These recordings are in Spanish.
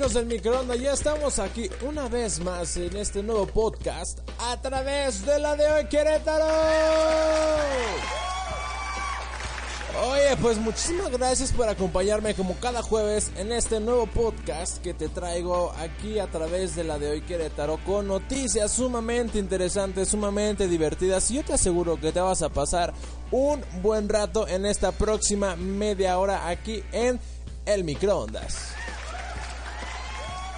Amigos del microondas? Ya estamos aquí una vez más en este nuevo podcast a través de la de hoy Querétaro. Oye, pues muchísimas gracias por acompañarme como cada jueves en este nuevo podcast que te traigo aquí a través de la de hoy Querétaro con noticias sumamente interesantes, sumamente divertidas y yo te aseguro que te vas a pasar un buen rato en esta próxima media hora aquí en el microondas.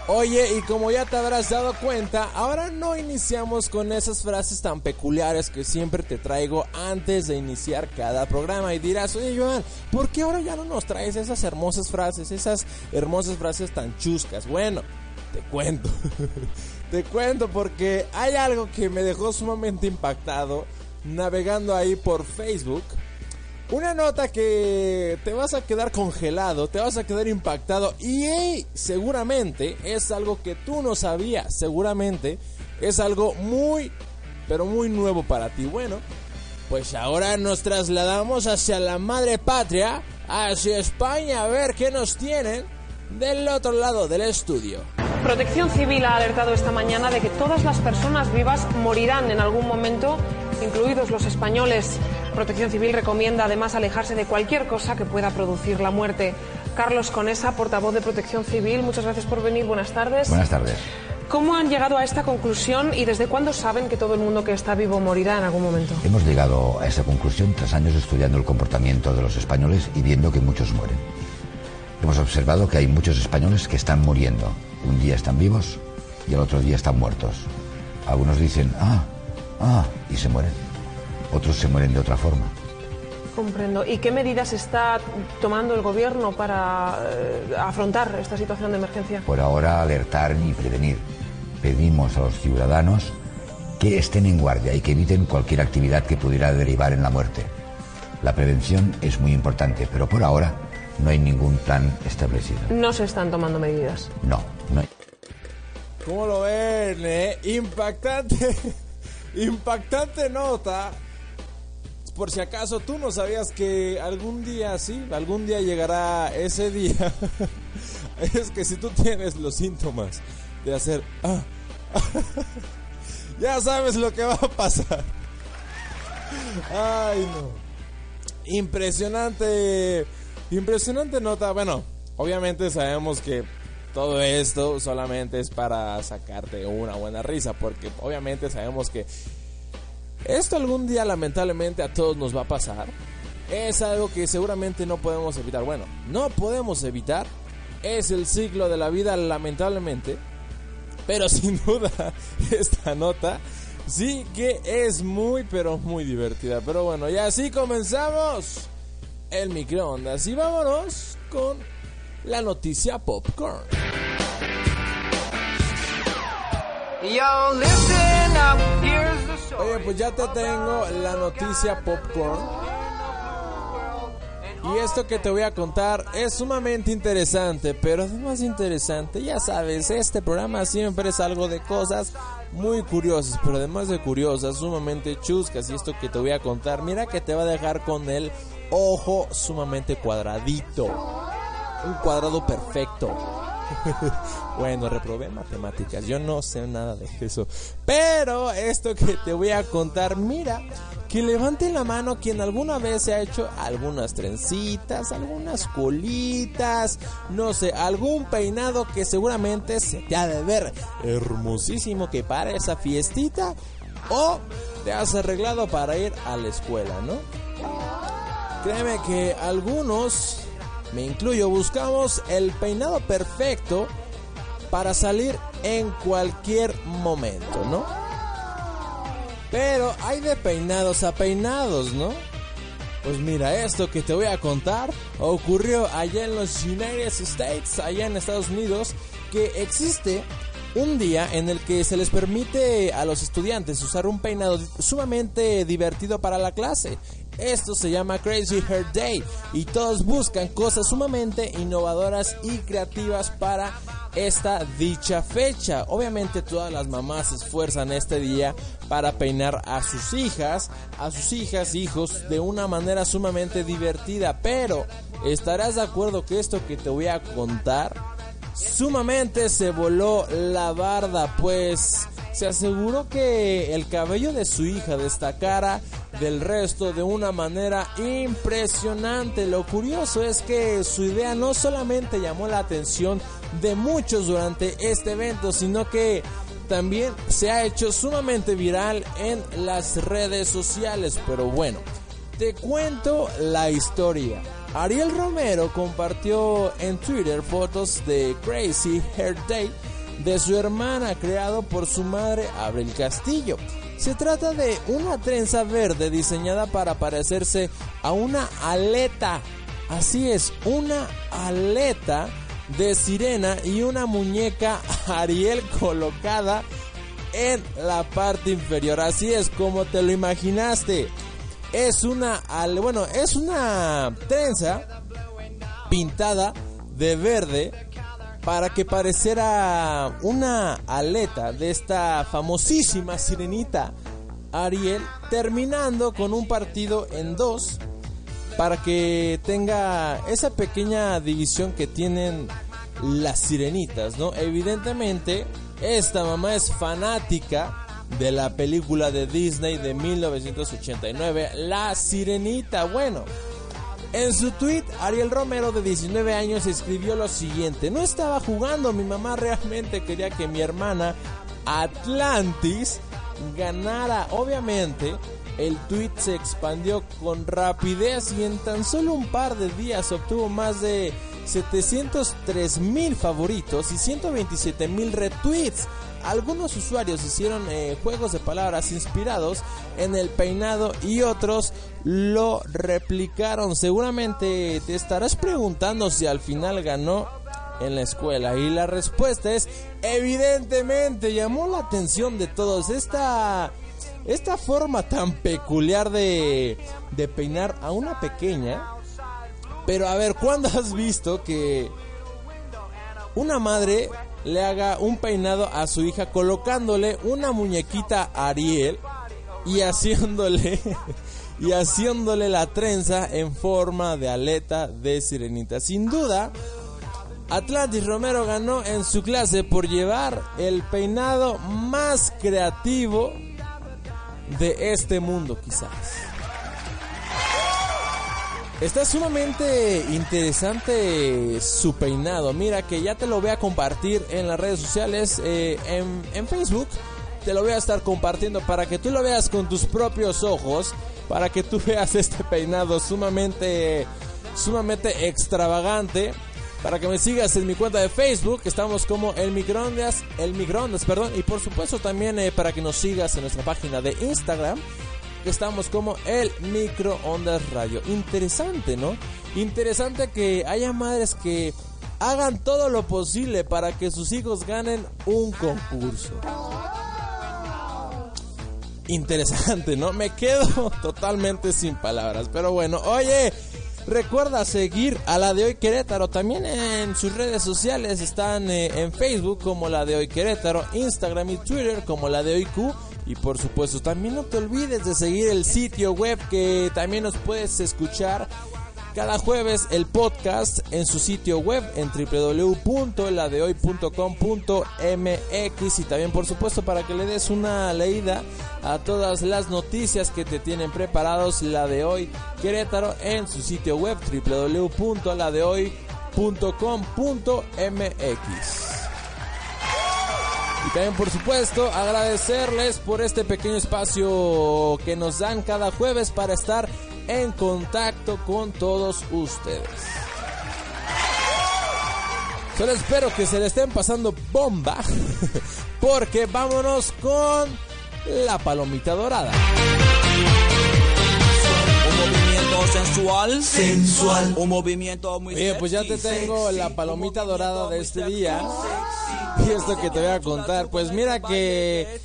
Oye, y como ya te habrás dado cuenta, ahora no iniciamos con esas frases tan peculiares que siempre te traigo antes de iniciar cada programa. Y dirás, oye Joan, ¿por qué ahora ya no nos traes esas hermosas frases, esas hermosas frases tan chuscas? Bueno, te cuento. te cuento porque hay algo que me dejó sumamente impactado navegando ahí por Facebook. Una nota que te vas a quedar congelado, te vas a quedar impactado y seguramente es algo que tú no sabías, seguramente es algo muy, pero muy nuevo para ti. Bueno, pues ahora nos trasladamos hacia la madre patria, hacia España, a ver qué nos tienen del otro lado del estudio. Protección Civil ha alertado esta mañana de que todas las personas vivas morirán en algún momento, incluidos los españoles. Protección Civil recomienda además alejarse de cualquier cosa que pueda producir la muerte. Carlos Conesa, portavoz de Protección Civil, muchas gracias por venir. Buenas tardes. Buenas tardes. ¿Cómo han llegado a esta conclusión y desde cuándo saben que todo el mundo que está vivo morirá en algún momento? Hemos llegado a esa conclusión tras años estudiando el comportamiento de los españoles y viendo que muchos mueren. Hemos observado que hay muchos españoles que están muriendo. Un día están vivos y el otro día están muertos. Algunos dicen, ah, ah, y se mueren. Otros se mueren de otra forma. Comprendo. ¿Y qué medidas está tomando el gobierno para eh, afrontar esta situación de emergencia? Por ahora, alertar y prevenir. Pedimos a los ciudadanos que estén en guardia y que eviten cualquier actividad que pudiera derivar en la muerte. La prevención es muy importante, pero por ahora no hay ningún plan establecido. No se están tomando medidas. No, no hay. ¿Cómo lo ven, eh? Impactante, impactante nota. Por si acaso tú no sabías que algún día, sí, algún día llegará ese día. es que si tú tienes los síntomas de hacer, ah, ya sabes lo que va a pasar. Ay, no. Impresionante, impresionante nota. Bueno, obviamente sabemos que todo esto solamente es para sacarte una buena risa, porque obviamente sabemos que esto algún día lamentablemente a todos nos va a pasar. Es algo que seguramente no podemos evitar. Bueno, no podemos evitar. Es el ciclo de la vida lamentablemente. Pero sin duda esta nota sí que es muy pero muy divertida. Pero bueno, y así comenzamos el microondas. Y vámonos con la noticia popcorn. Oye, pues ya te tengo la noticia popcorn. Y esto que te voy a contar es sumamente interesante, pero además interesante, ya sabes, este programa siempre es algo de cosas muy curiosas, pero además de curiosas, sumamente chuscas. Y esto que te voy a contar, mira que te va a dejar con el ojo sumamente cuadradito. Un cuadrado perfecto. bueno, reprobé matemáticas, yo no sé nada de eso. Pero esto que te voy a contar, mira, que levante la mano quien alguna vez se ha hecho algunas trencitas, algunas colitas, no sé, algún peinado que seguramente se te ha de ver hermosísimo que para esa fiestita o te has arreglado para ir a la escuela, ¿no? Créeme que algunos me incluyo, buscamos el peinado perfecto para salir en cualquier momento, ¿no? Pero hay de peinados a peinados, ¿no? Pues mira, esto que te voy a contar ocurrió allá en los United States, allá en Estados Unidos, que existe un día en el que se les permite a los estudiantes usar un peinado sumamente divertido para la clase. Esto se llama Crazy Hair Day y todos buscan cosas sumamente innovadoras y creativas para esta dicha fecha. Obviamente todas las mamás se esfuerzan este día para peinar a sus hijas, a sus hijas, hijos de una manera sumamente divertida, pero estarás de acuerdo que esto que te voy a contar sumamente se voló la barda, pues se aseguró que el cabello de su hija destacara del resto de una manera impresionante. Lo curioso es que su idea no solamente llamó la atención de muchos durante este evento, sino que también se ha hecho sumamente viral en las redes sociales. Pero bueno, te cuento la historia. Ariel Romero compartió en Twitter fotos de Crazy Hair Day de su hermana creado por su madre Abril Castillo. Se trata de una trenza verde diseñada para parecerse a una aleta. Así es, una aleta de sirena y una muñeca Ariel colocada en la parte inferior. Así es como te lo imaginaste es una, bueno, es una trenza pintada de verde para que pareciera una aleta de esta famosísima sirenita Ariel, terminando con un partido en dos para que tenga esa pequeña división que tienen las sirenitas, ¿no? Evidentemente, esta mamá es fanática de la película de Disney de 1989, La Sirenita. Bueno, en su tweet, Ariel Romero, de 19 años, escribió lo siguiente: No estaba jugando, mi mamá realmente quería que mi hermana Atlantis ganara. Obviamente, el tweet se expandió con rapidez y en tan solo un par de días obtuvo más de 703 mil favoritos y 127 mil retweets algunos usuarios hicieron eh, juegos de palabras inspirados en el peinado y otros lo replicaron. Seguramente te estarás preguntando si al final ganó en la escuela. Y la respuesta es evidentemente llamó la atención de todos. Esta esta forma tan peculiar de de peinar a una pequeña. Pero a ver ¿cuándo has visto que una madre le haga un peinado a su hija colocándole una muñequita Ariel y haciéndole y haciéndole la trenza en forma de aleta de sirenita. Sin duda, Atlantis Romero ganó en su clase por llevar el peinado más creativo de este mundo quizás. Está sumamente interesante su peinado. Mira que ya te lo voy a compartir en las redes sociales, eh, en, Facebook. Te lo voy a estar compartiendo para que tú lo veas con tus propios ojos. Para que tú veas este peinado sumamente, sumamente extravagante. Para que me sigas en mi cuenta de Facebook, estamos como el microondas, el microondas, perdón, y por supuesto también eh, para que nos sigas en nuestra página de Instagram, estamos como el microondas radio. Interesante, ¿no? Interesante que haya madres que hagan todo lo posible para que sus hijos ganen un concurso. Interesante, ¿no? Me quedo totalmente sin palabras. Pero bueno, oye, recuerda seguir a la de hoy Querétaro. También en sus redes sociales están eh, en Facebook como la de hoy Querétaro, Instagram y Twitter como la de hoy Q y por supuesto, también no te olvides de seguir el sitio web que también nos puedes escuchar cada jueves el podcast en su sitio web en www.ladehoy.com.mx y también por supuesto para que le des una leída a todas las noticias que te tienen preparados la de hoy Querétaro en su sitio web www.ladehoy.com.mx. Y también, por supuesto, agradecerles por este pequeño espacio que nos dan cada jueves para estar en contacto con todos ustedes. Solo espero que se le estén pasando bomba, porque vámonos con la palomita dorada. Sexual, sensual, un movimiento muy Oye, pues ya te tengo la palomita dorada de este día. Y esto que te voy a contar, pues mira que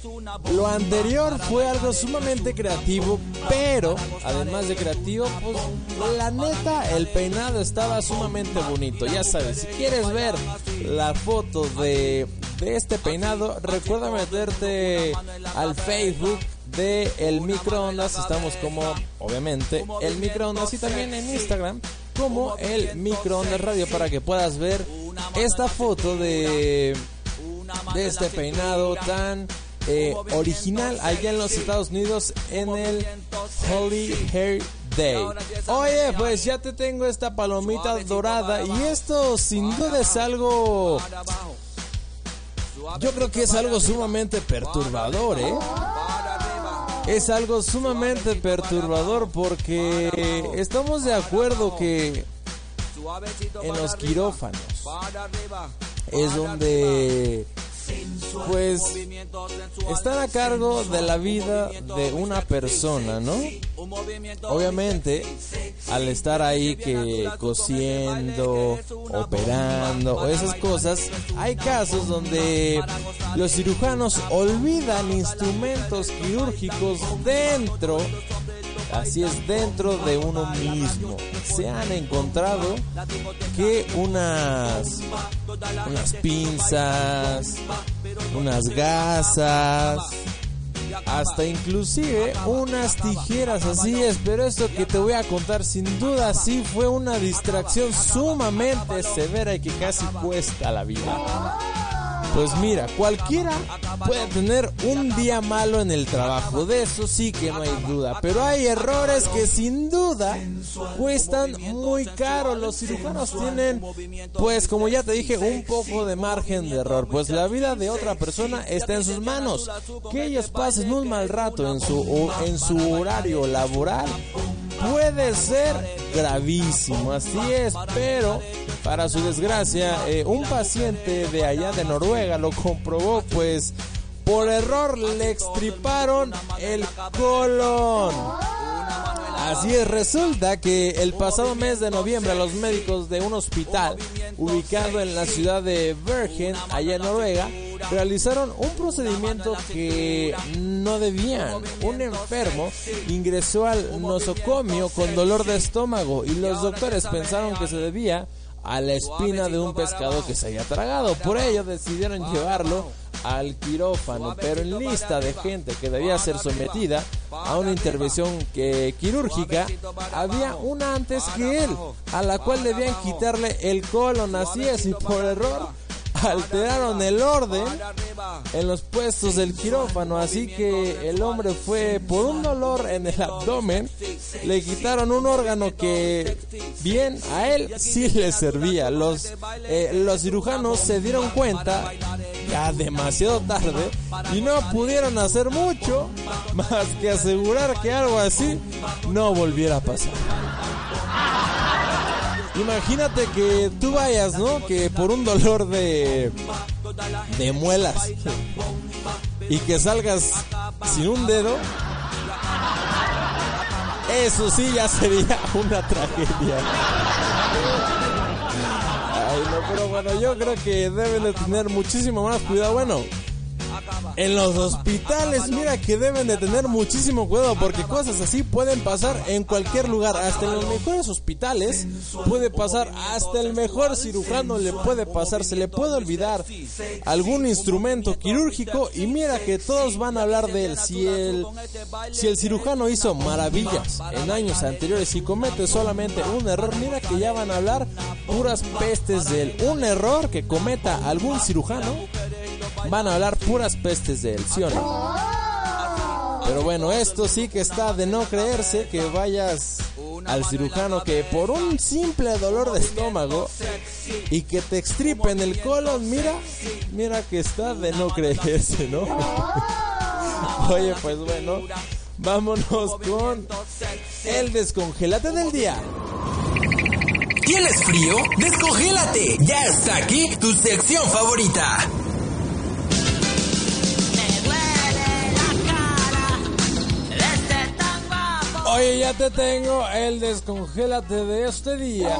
lo anterior fue algo sumamente creativo, pero además de creativo, pues la neta, el peinado estaba sumamente bonito. Ya sabes, si quieres ver la foto de, de este peinado, recuerda meterte al Facebook de El Microondas. Estamos como, obviamente, El Microondas y también en Instagram como El Microondas Radio para que puedas ver esta foto de, este peinado tan eh, original allá en los Estados Unidos en el Holy Hair Day. Oye, pues ya te tengo esta palomita dorada y esto sin duda es algo... Yo creo que es algo sumamente perturbador, ¿eh? Es algo sumamente perturbador porque estamos de acuerdo que en los quirófanos es donde pues están a cargo de la vida de una persona, ¿no? Obviamente, al estar ahí que cosiendo, operando o esas cosas, hay casos donde los cirujanos olvidan instrumentos quirúrgicos dentro Así es, dentro de uno mismo se han encontrado que unas, unas pinzas, unas gasas, hasta inclusive unas tijeras, así es, pero esto que te voy a contar sin duda sí fue una distracción sumamente severa y que casi cuesta la vida. Pues mira, cualquiera puede tener un día malo en el trabajo, de eso sí que no hay duda, pero hay errores que sin duda cuestan muy caro. Los cirujanos tienen, pues como ya te dije, un poco de margen de error, pues la vida de otra persona está en sus manos. Que ellos pasen un mal rato en su, en su horario laboral puede ser gravísimo, así es, pero para su desgracia, eh, un paciente de allá de Noruega lo comprobó, pues por error le extriparon el colon. Así es, resulta que el pasado mes de noviembre los médicos de un hospital ubicado en la ciudad de Bergen, allá en Noruega, realizaron un procedimiento que no debían. Un enfermo ingresó al nosocomio con dolor de estómago y los doctores pensaron que se debía a la espina de un pescado que se había tragado. Por ello decidieron llevarlo al quirófano, pero en lista de gente que debía ser sometida a una intervención que, quirúrgica, había una antes que él, a la cual debían quitarle el colon, así es, y por error alteraron el orden en los puestos del quirófano, así que el hombre fue por un dolor en el abdomen, le quitaron un órgano que bien a él sí le servía. Los, eh, los cirujanos se dieron cuenta ya demasiado tarde y no pudieron hacer mucho más que asegurar que algo así no volviera a pasar. Imagínate que tú vayas, ¿no? Que por un dolor de de muelas y que salgas sin un dedo. Eso sí ya sería una tragedia. Ay, no, pero bueno, yo creo que deben de tener muchísimo más cuidado. Bueno, en los hospitales, mira que deben de tener muchísimo cuidado porque cosas así pueden pasar en cualquier lugar. Hasta en los mejores hospitales puede pasar, hasta el mejor cirujano le puede pasar, se le puede olvidar algún instrumento quirúrgico y mira que todos van a hablar de él. Si el, si el cirujano hizo maravillas en años anteriores y comete solamente un error, mira que ya van a hablar puras pestes de él. Un error que cometa algún cirujano van a hablar puras pestes de él, ¿sí o no? Pero bueno, esto sí que está de no creerse que vayas al cirujano que por un simple dolor de estómago y que te extripen el colon, mira, mira que está de no creerse, ¿no? Oye, pues bueno, vámonos con el descongelate del día. ¿Tienes frío? Descongélate. Ya está aquí tu sección favorita. Oye, ya te tengo el descongélate de este día.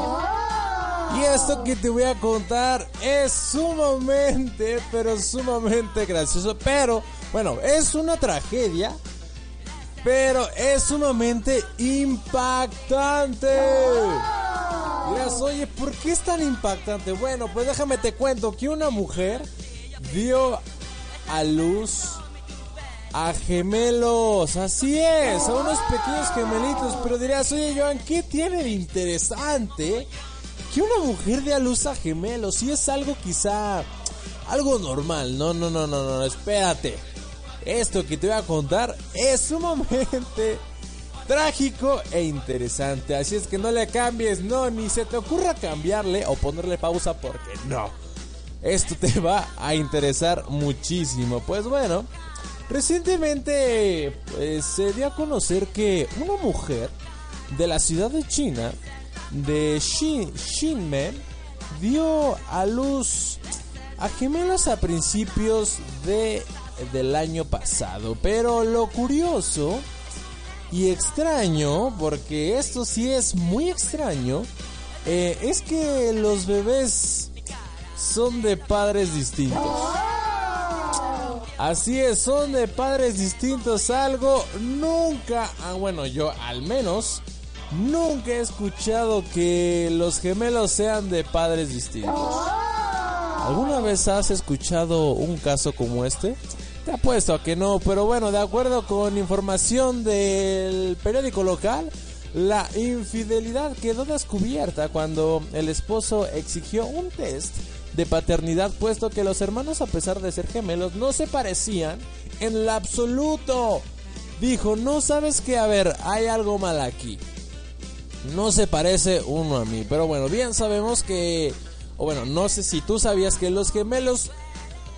Y esto que te voy a contar es sumamente, pero sumamente gracioso. Pero, bueno, es una tragedia. Pero es sumamente impactante. Dirás, oye, ¿por qué es tan impactante? Bueno, pues déjame te cuento que una mujer dio a luz a gemelos. Así es, a unos pequeños gemelitos. Pero dirás, oye, Joan, ¿qué tiene de interesante que una mujer dé a luz a gemelos? Si es algo quizá algo normal. No, no, no, no, no, espérate. Esto que te voy a contar es sumamente trágico e interesante. Así es que no le cambies, no, ni se te ocurra cambiarle o ponerle pausa porque no. Esto te va a interesar muchísimo. Pues bueno, recientemente pues, se dio a conocer que una mujer de la ciudad de China, de Xin, Xinmen, dio a luz a gemelos a principios de, del año pasado. Pero lo curioso y extraño, porque esto sí es muy extraño, eh, es que los bebés son de padres distintos. Así es, son de padres distintos. Algo nunca, ah, bueno, yo al menos nunca he escuchado que los gemelos sean de padres distintos. ¿Alguna vez has escuchado un caso como este? Te apuesto a que no, pero bueno, de acuerdo con información del periódico local, la infidelidad quedó descubierta cuando el esposo exigió un test de paternidad, puesto que los hermanos, a pesar de ser gemelos, no se parecían en lo absoluto. Dijo, no sabes que, a ver, hay algo mal aquí. No se parece uno a mí, pero bueno, bien sabemos que, o bueno, no sé si tú sabías que los gemelos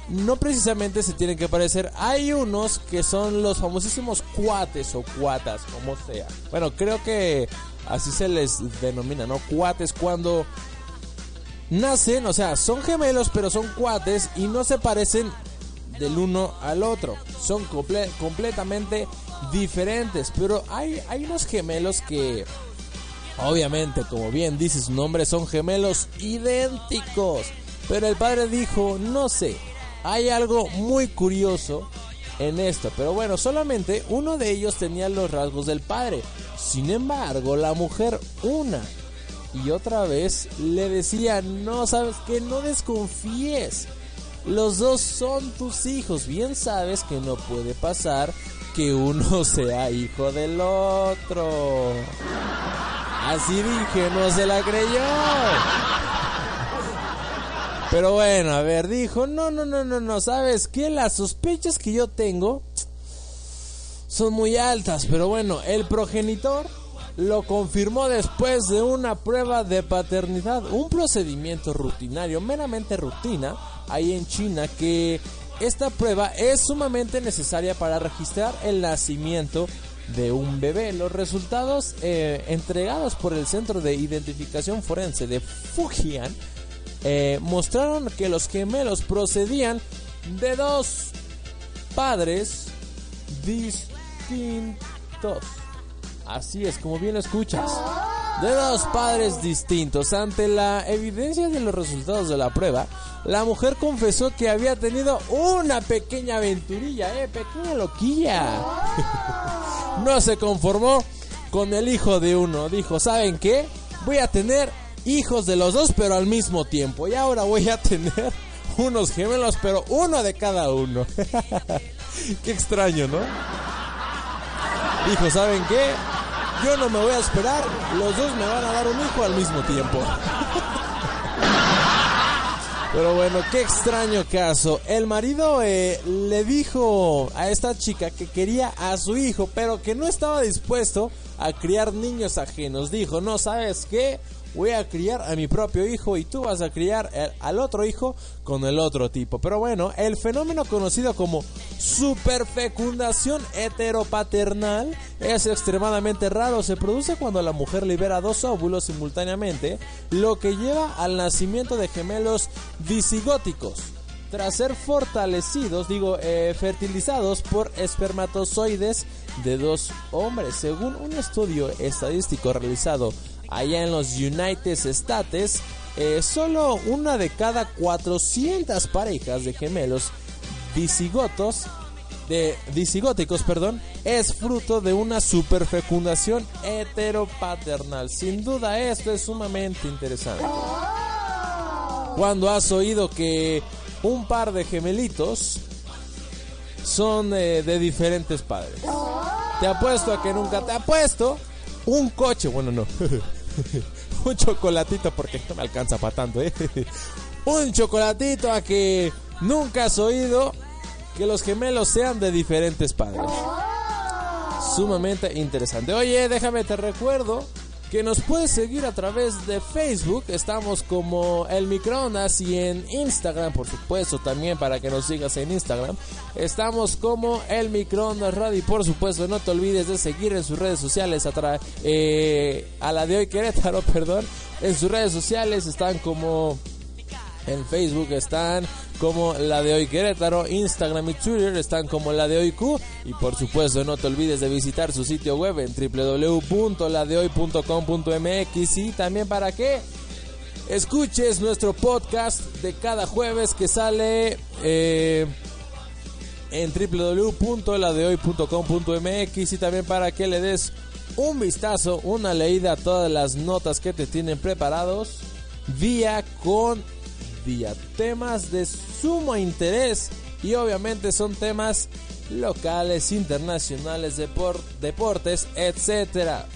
no precisamente se tienen que parecer. Hay unos que son los famosísimos cuates o cuatas, como sea. Bueno, creo que así se les denomina, ¿no? Cuates cuando nacen, o sea, son gemelos, pero son cuates y no se parecen del uno al otro. Son completamente diferentes. Pero hay, hay unos gemelos que, obviamente, como bien dice su nombre, son gemelos idénticos. Pero el padre dijo, no sé, hay algo muy curioso en esto. Pero bueno, solamente uno de ellos tenía los rasgos del padre. Sin embargo, la mujer una y otra vez le decía, no sabes que no desconfíes. Los dos son tus hijos. Bien sabes que no puede pasar que uno sea hijo del otro. Así dije, no se la creyó. Pero bueno, a ver, dijo, no, no, no, no, no, ¿sabes qué? Las sospechas que yo tengo son muy altas, pero bueno, el progenitor lo confirmó después de una prueba de paternidad, un procedimiento rutinario, meramente rutina, ahí en China, que esta prueba es sumamente necesaria para registrar el nacimiento de un bebé. Los resultados eh, entregados por el Centro de Identificación Forense de Fujian eh, mostraron que los gemelos procedían de dos padres distintos. Así es, como bien lo escuchas. De dos padres distintos. Ante la evidencia de los resultados de la prueba, la mujer confesó que había tenido una pequeña aventurilla, eh, pequeña loquilla. no se conformó con el hijo de uno. Dijo, ¿saben qué? Voy a tener hijos de los dos, pero al mismo tiempo. Y ahora voy a tener unos gemelos, pero uno de cada uno. qué extraño, ¿no? Hijo, ¿saben qué? Yo no me voy a esperar, los dos me van a dar un hijo al mismo tiempo. Pero bueno, qué extraño caso. El marido eh, le dijo a esta chica que quería a su hijo, pero que no estaba dispuesto a criar niños ajenos. Dijo, no, ¿sabes qué? Voy a criar a mi propio hijo y tú vas a criar al otro hijo con el otro tipo. Pero bueno, el fenómeno conocido como superfecundación heteropaternal es extremadamente raro. Se produce cuando la mujer libera dos óvulos simultáneamente, lo que lleva al nacimiento de gemelos visigóticos. tras ser fortalecidos, digo, eh, fertilizados por espermatozoides de dos hombres. Según un estudio estadístico realizado allá en los United States, eh, solo una de cada 400 parejas de gemelos disigotos de disigóticos, perdón, es fruto de una superfecundación heteropaternal. Sin duda esto es sumamente interesante. Cuando has oído que un par de gemelitos son eh, de diferentes padres. Te apuesto a que nunca te apuesto un coche, bueno no, un chocolatito porque no me alcanza para tanto, ¿eh? un chocolatito a que nunca has oído que los gemelos sean de diferentes padres. Sumamente interesante. Oye, déjame te recuerdo que nos puedes seguir a través de Facebook. Estamos como El Microondas y en Instagram, por supuesto, también para que nos sigas en Instagram. Estamos como El Microondas Radio y por supuesto no te olvides de seguir en sus redes sociales a, eh, a la de hoy Querétaro, perdón. En sus redes sociales están como en Facebook están como la de hoy Querétaro, Instagram y Twitter están como la de hoy Q. Y por supuesto no te olvides de visitar su sitio web en www.ladehoy.com.mx y también para que escuches nuestro podcast de cada jueves que sale eh, en www.ladehoy.com.mx y también para que le des un vistazo, una leída a todas las notas que te tienen preparados vía con día. Temas de sumo interés y obviamente son temas locales, internacionales, deportes, etcétera.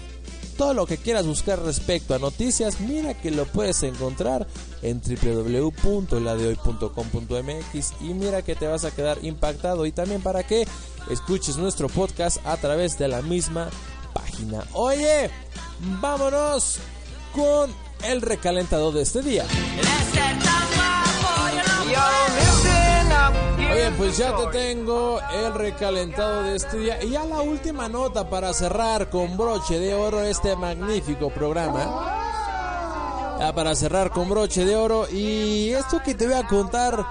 Todo lo que quieras buscar respecto a noticias, mira que lo puedes encontrar en www.ladehoy.com.mx y mira que te vas a quedar impactado y también para que escuches nuestro podcast a través de la misma página. Oye, vámonos con el recalentado de este día. Oye, pues ya te tengo el recalentado de este día. Y ya la última nota para cerrar con broche de oro este magnífico programa. Ya para cerrar con broche de oro. Y esto que te voy a contar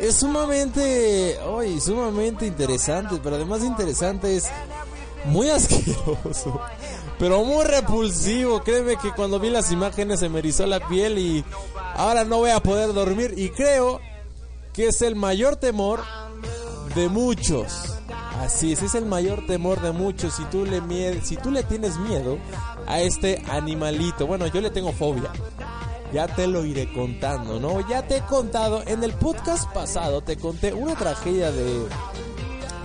es sumamente, oye, sumamente interesante. Pero además de interesante es muy asqueroso. Pero muy repulsivo. Créeme que cuando vi las imágenes se me erizó la piel y ahora no voy a poder dormir. Y creo que es el mayor temor de muchos. Así es, es el mayor temor de muchos. Si tú le, si tú le tienes miedo a este animalito, bueno, yo le tengo fobia. Ya te lo iré contando, ¿no? Ya te he contado, en el podcast pasado te conté una tragedia de,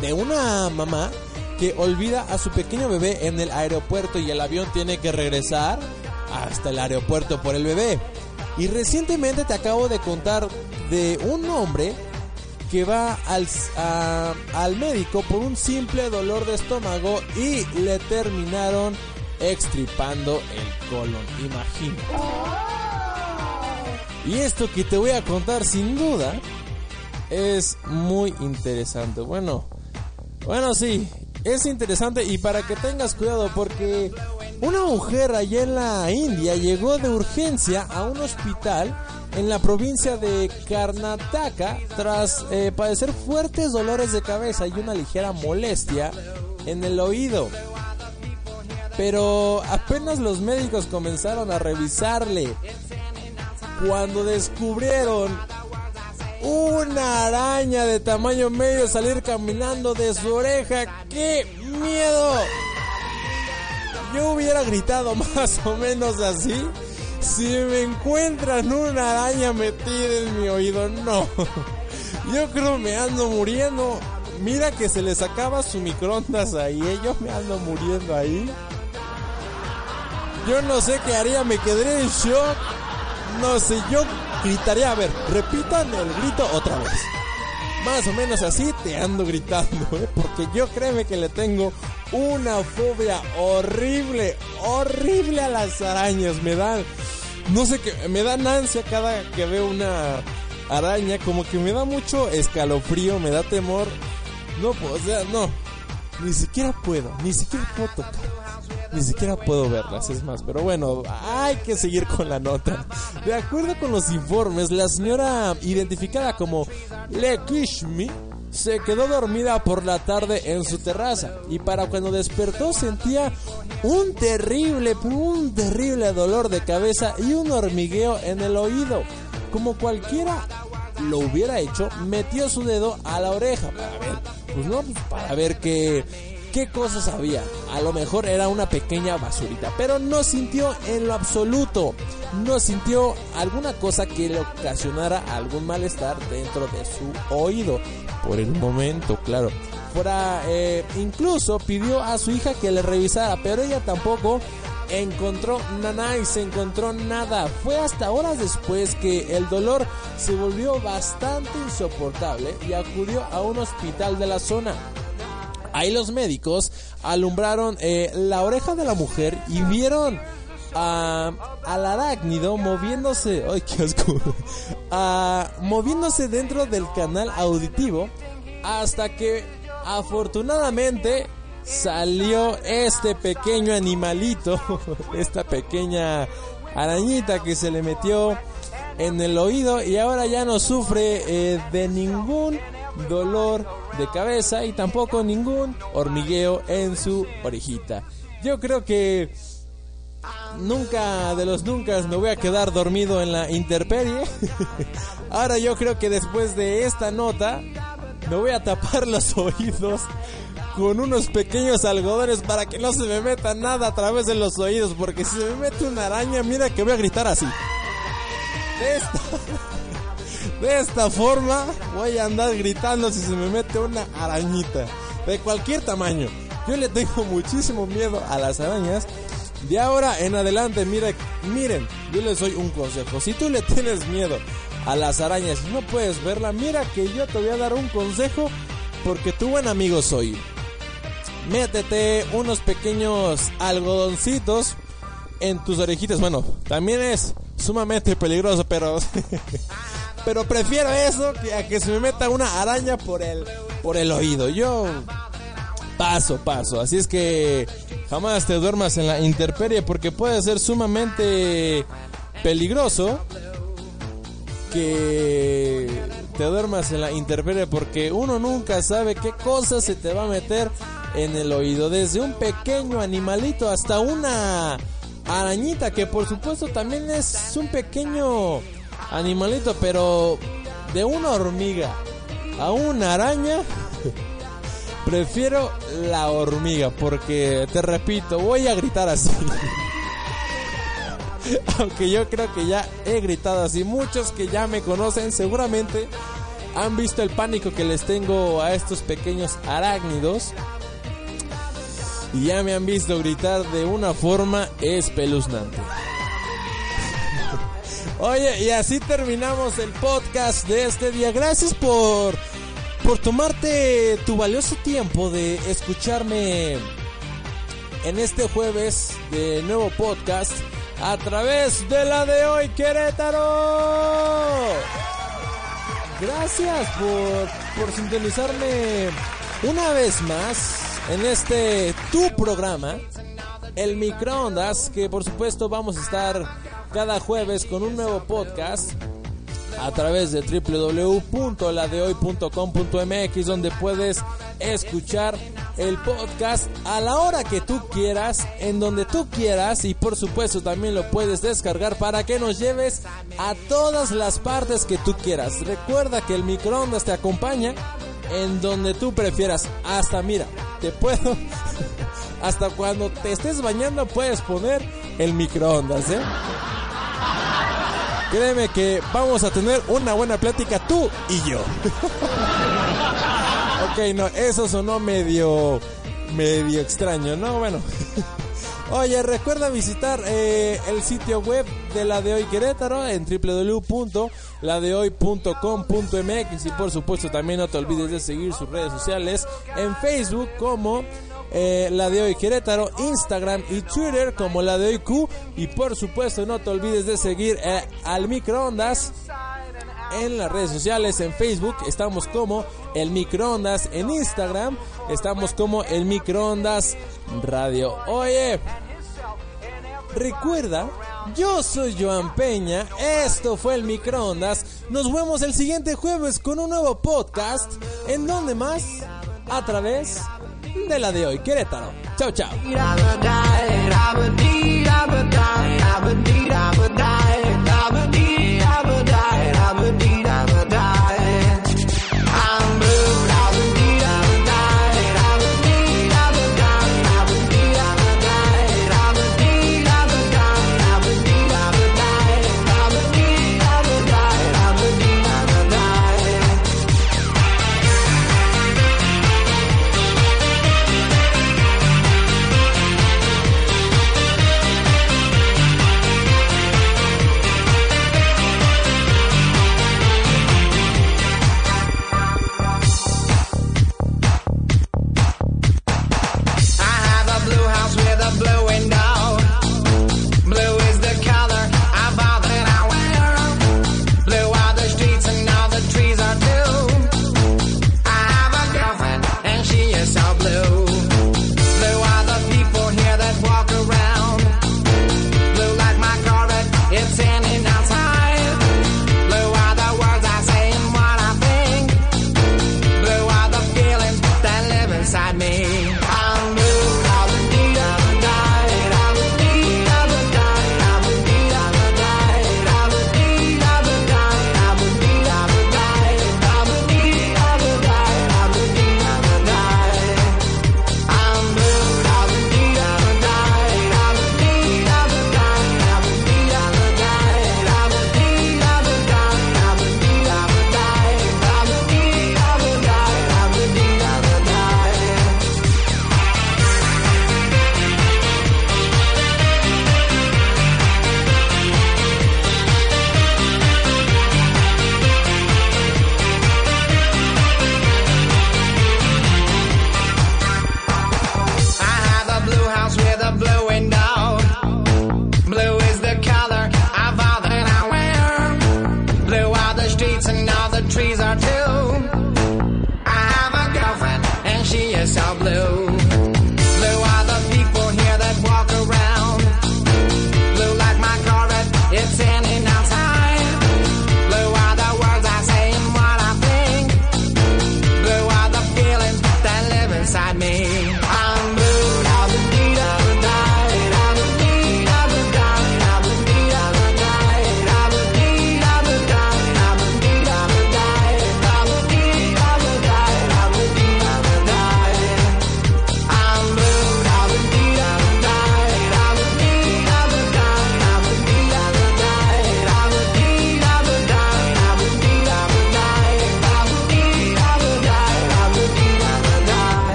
de una mamá que olvida a su pequeño bebé en el aeropuerto y el avión tiene que regresar hasta el aeropuerto por el bebé. Y recientemente te acabo de contar de un hombre que va al, al médico por un simple dolor de estómago y le terminaron extripando el colon, imagínate. Y esto que te voy a contar sin duda es muy interesante. Bueno, bueno sí, es interesante y para que tengas cuidado porque una mujer allá en la India llegó de urgencia a un hospital en la provincia de Karnataka tras eh, padecer fuertes dolores de cabeza y una ligera molestia en el oído. Pero apenas los médicos comenzaron a revisarle cuando descubrieron una araña de tamaño medio salir caminando de su oreja. ¡Qué miedo! Yo hubiera gritado más o menos así si me encuentran una araña metida en mi oído. No. Yo creo me ando muriendo. Mira que se les acaba su microondas ahí. ¿eh? Yo me ando muriendo ahí. Yo no sé qué haría. Me quedaría en shock. No sé, yo gritaría. A ver, repitan el grito otra vez. Más o menos así te ando gritando, ¿eh? porque yo créeme que le tengo una fobia horrible, horrible a las arañas. Me dan, no sé qué, me dan ansia cada que veo una araña, como que me da mucho escalofrío, me da temor. No, o sea, no, ni siquiera puedo, ni siquiera puedo tocar. Ni siquiera puedo verlas, es más. Pero bueno, hay que seguir con la nota. De acuerdo con los informes, la señora identificada como Le Kishmi se quedó dormida por la tarde en su terraza y para cuando despertó sentía un terrible, un terrible dolor de cabeza y un hormigueo en el oído. Como cualquiera lo hubiera hecho, metió su dedo a la oreja para ver, pues no, pues para ver qué, qué cosas había. A lo mejor era una pequeña basurita, pero no sintió en lo absoluto, no sintió alguna cosa que le ocasionara algún malestar dentro de su oído. Por el momento, claro. Eh, incluso pidió a su hija que le revisara, pero ella tampoco encontró nada y se encontró nada. Fue hasta horas después que el dolor se volvió bastante insoportable y acudió a un hospital de la zona. Ahí los médicos alumbraron eh, la oreja de la mujer y vieron a, al arácnido moviéndose, ay qué asco, moviéndose dentro del canal auditivo hasta que afortunadamente salió este pequeño animalito, esta pequeña arañita que se le metió en el oído y ahora ya no sufre eh, de ningún dolor de cabeza y tampoco ningún hormigueo en su orejita. Yo creo que nunca de los nunca me voy a quedar dormido en la interperie. Ahora yo creo que después de esta nota me voy a tapar los oídos con unos pequeños algodones para que no se me meta nada a través de los oídos. Porque si se me mete una araña, mira que voy a gritar así. de esta forma voy a andar gritando si se me mete una arañita. De cualquier tamaño. Yo le tengo muchísimo miedo a las arañas. De ahora en adelante, mira, miren, yo les doy un consejo. Si tú le tienes miedo a las arañas y no puedes verla, mira que yo te voy a dar un consejo porque tu buen amigo soy métete unos pequeños algodoncitos en tus orejitas. Bueno, también es sumamente peligroso, pero pero prefiero eso que a que se me meta una araña por el por el oído. Yo paso, paso. Así es que jamás te duermas en la intemperie porque puede ser sumamente peligroso que te duermas en la intemperie porque uno nunca sabe qué cosa se te va a meter en el oído, desde un pequeño animalito hasta una arañita que por supuesto también es un pequeño animalito, pero de una hormiga a una araña, prefiero la hormiga porque te repito, voy a gritar así. Aunque yo creo que ya he gritado así, muchos que ya me conocen seguramente han visto el pánico que les tengo a estos pequeños arácnidos y ya me han visto gritar de una forma espeluznante. Oye, y así terminamos el podcast de este día. Gracias por por tomarte tu valioso tiempo de escucharme en este jueves de nuevo podcast a través de la de hoy Querétaro. Gracias por, por sintonizarme una vez más en este tu programa, el microondas, que por supuesto vamos a estar cada jueves con un nuevo podcast a través de www.ladehoy.com.mx donde puedes escuchar el podcast a la hora que tú quieras, en donde tú quieras y por supuesto también lo puedes descargar para que nos lleves a todas las partes que tú quieras. Recuerda que el microondas te acompaña en donde tú prefieras. Hasta mira, te puedo. Hasta cuando te estés bañando puedes poner el microondas, ¿eh? Créeme que vamos a tener una buena plática tú y yo. ok, no, eso sonó medio. medio extraño, ¿no? Bueno. Oye, recuerda visitar eh, el sitio web de la de hoy Querétaro en www.ladehoy.com.mx y por supuesto también no te olvides de seguir sus redes sociales en Facebook como eh, la de hoy Querétaro, Instagram y Twitter como la de hoy Q. Y por supuesto no te olvides de seguir eh, al microondas en las redes sociales, en Facebook estamos como el microondas, en Instagram estamos como el microondas radio. Oye, recuerda, yo soy Joan Peña, esto fue el microondas, nos vemos el siguiente jueves con un nuevo podcast, en donde más, a través de la de hoy. Querétaro. Chao, chao.